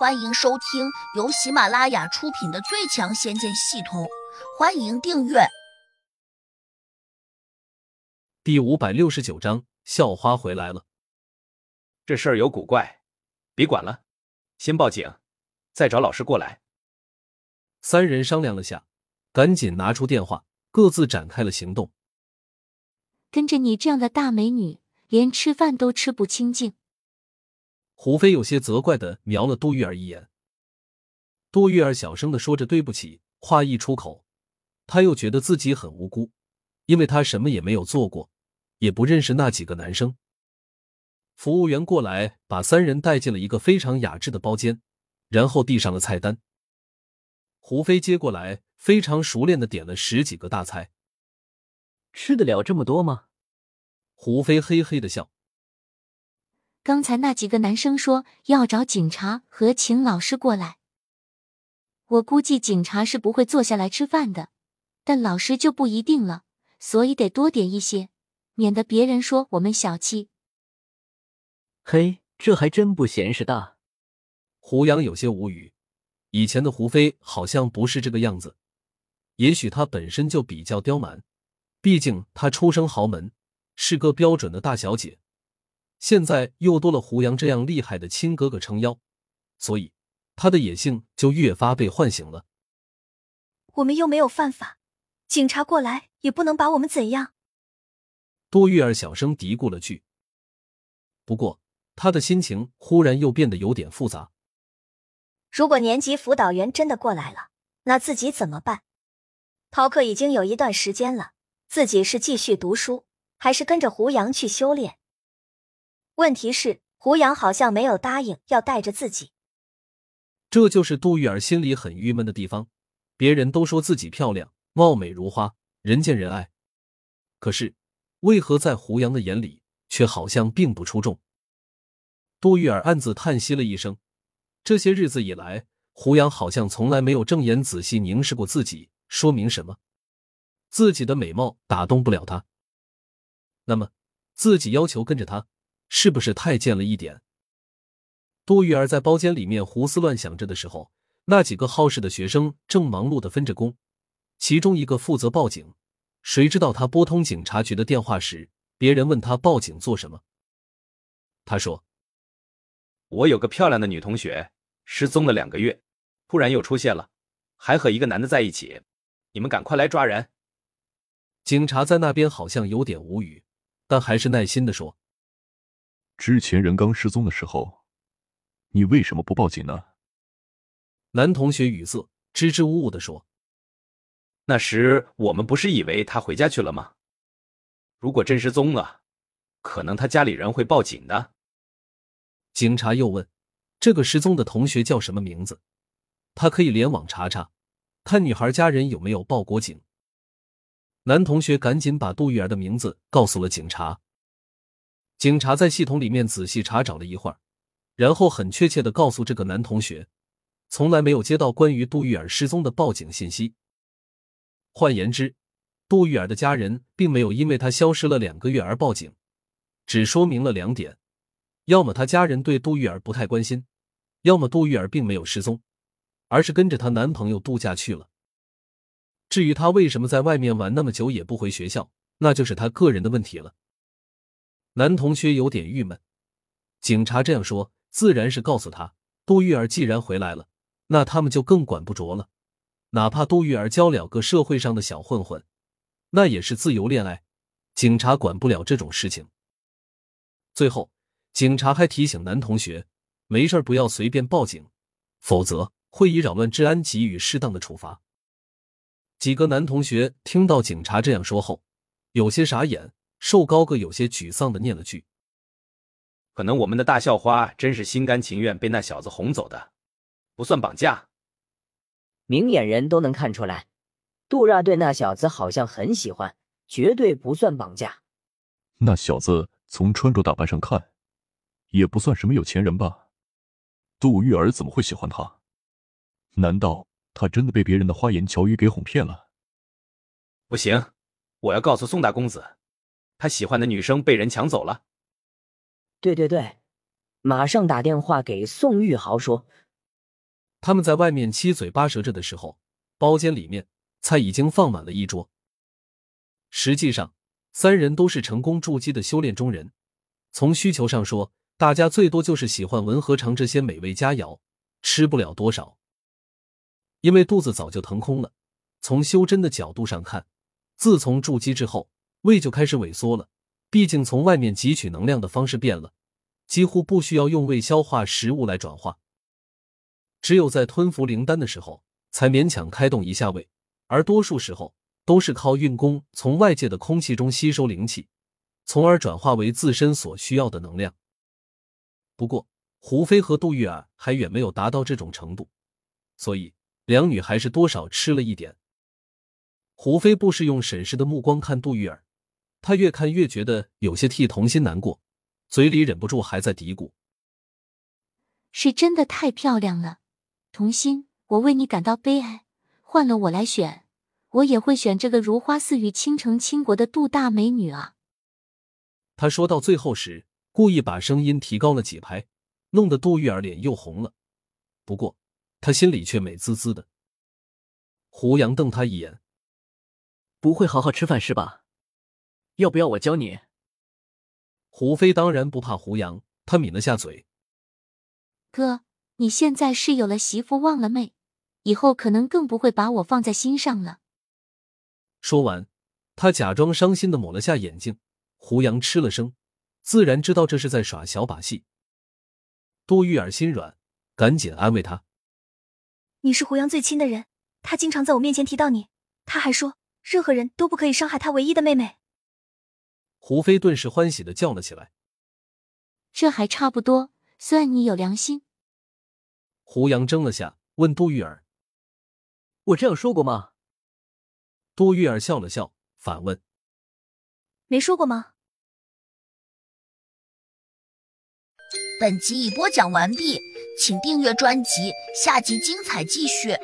欢迎收听由喜马拉雅出品的《最强仙剑系统》，欢迎订阅。第五百六十九章，校花回来了。这事儿有古怪，别管了，先报警，再找老师过来。三人商量了下，赶紧拿出电话，各自展开了行动。跟着你这样的大美女，连吃饭都吃不清净。胡飞有些责怪的瞄了杜玉儿一眼。杜玉儿小声的说着对不起，话一出口，他又觉得自己很无辜，因为他什么也没有做过，也不认识那几个男生。服务员过来把三人带进了一个非常雅致的包间，然后递上了菜单。胡飞接过来，非常熟练的点了十几个大菜。吃得了这么多吗？胡飞嘿嘿的笑。刚才那几个男生说要找警察和秦老师过来，我估计警察是不会坐下来吃饭的，但老师就不一定了，所以得多点一些，免得别人说我们小气。嘿，这还真不嫌事大。胡杨有些无语，以前的胡飞好像不是这个样子，也许他本身就比较刁蛮，毕竟他出生豪门，是个标准的大小姐。现在又多了胡杨这样厉害的亲哥哥撑腰，所以他的野性就越发被唤醒了。我们又没有犯法，警察过来也不能把我们怎样。多玉儿小声嘀咕了句。不过他的心情忽然又变得有点复杂。如果年级辅导员真的过来了，那自己怎么办？逃课已经有一段时间了，自己是继续读书，还是跟着胡杨去修炼？问题是胡杨好像没有答应要带着自己，这就是杜玉儿心里很郁闷的地方。别人都说自己漂亮、貌美如花，人见人爱，可是为何在胡杨的眼里却好像并不出众？杜玉儿暗自叹息了一声。这些日子以来，胡杨好像从来没有正眼仔细凝视过自己，说明什么？自己的美貌打动不了他，那么自己要求跟着他。是不是太贱了一点？杜玉儿在包间里面胡思乱想着的时候，那几个好事的学生正忙碌的分着工。其中一个负责报警，谁知道他拨通警察局的电话时，别人问他报警做什么，他说：“我有个漂亮的女同学失踪了两个月，突然又出现了，还和一个男的在一起，你们赶快来抓人。”警察在那边好像有点无语，但还是耐心的说。之前人刚失踪的时候，你为什么不报警呢？男同学语塞，支支吾吾的说：“那时我们不是以为他回家去了吗？如果真失踪了，可能他家里人会报警的。”警察又问：“这个失踪的同学叫什么名字？他可以联网查查，看女孩家人有没有报过警。”男同学赶紧把杜玉儿的名字告诉了警察。警察在系统里面仔细查找了一会儿，然后很确切的告诉这个男同学，从来没有接到关于杜玉儿失踪的报警信息。换言之，杜玉儿的家人并没有因为她消失了两个月而报警，只说明了两点：要么他家人对杜玉儿不太关心，要么杜玉儿并没有失踪，而是跟着她男朋友度假去了。至于她为什么在外面玩那么久也不回学校，那就是她个人的问题了。男同学有点郁闷，警察这样说，自然是告诉他，杜玉儿既然回来了，那他们就更管不着了。哪怕杜玉儿交了个社会上的小混混，那也是自由恋爱，警察管不了这种事情。最后，警察还提醒男同学，没事不要随便报警，否则会以扰乱治安给予适当的处罚。几个男同学听到警察这样说后，有些傻眼。瘦高个有些沮丧的念了句：“可能我们的大校花真是心甘情愿被那小子哄走的，不算绑架。明眼人都能看出来，杜รา对那小子好像很喜欢，绝对不算绑架。那小子从穿着打扮上看，也不算什么有钱人吧？杜玉儿怎么会喜欢他？难道他真的被别人的花言巧语给哄骗了？不行，我要告诉宋大公子。”他喜欢的女生被人抢走了。对对对，马上打电话给宋玉豪说，他们在外面七嘴八舌着的时候，包间里面菜已经放满了一桌。实际上，三人都是成功筑基的修炼中人。从需求上说，大家最多就是喜欢文和尝这些美味佳肴，吃不了多少，因为肚子早就腾空了。从修真的角度上看，自从筑基之后，胃就开始萎缩了。毕竟从外面汲取能量的方式变了，几乎不需要用胃消化食物来转化，只有在吞服灵丹的时候才勉强开动一下胃，而多数时候都是靠运功从外界的空气中吸收灵气。从而转化为自身所需要的能量。不过，胡飞和杜玉儿还远没有达到这种程度，所以两女还是多少吃了一点。胡飞不时用审视的目光看杜玉儿，他越看越觉得有些替童心难过，嘴里忍不住还在嘀咕：“是真的太漂亮了，童心，我为你感到悲哀。换了我来选，我也会选这个如花似玉、倾城倾国的杜大美女啊。”他说到最后时，故意把声音提高了几拍，弄得杜玉儿脸又红了。不过他心里却美滋滋的。胡杨瞪他一眼：“不会好好吃饭是吧？要不要我教你？”胡飞当然不怕胡杨，他抿了下嘴：“哥，你现在是有了媳妇忘了妹，以后可能更不会把我放在心上了。”说完，他假装伤心的抹了下眼睛。胡杨吃了声，自然知道这是在耍小把戏。杜玉儿心软，赶紧安慰他：“你是胡杨最亲的人，他经常在我面前提到你，他还说任何人都不可以伤害他唯一的妹妹。”胡飞顿时欢喜的叫了起来：“这还差不多，算你有良心。”胡杨怔了下，问杜玉儿：“我这样说过吗？”杜玉儿笑了笑，反问。没说过吗？本集已播讲完毕，请订阅专辑，下集精彩继续。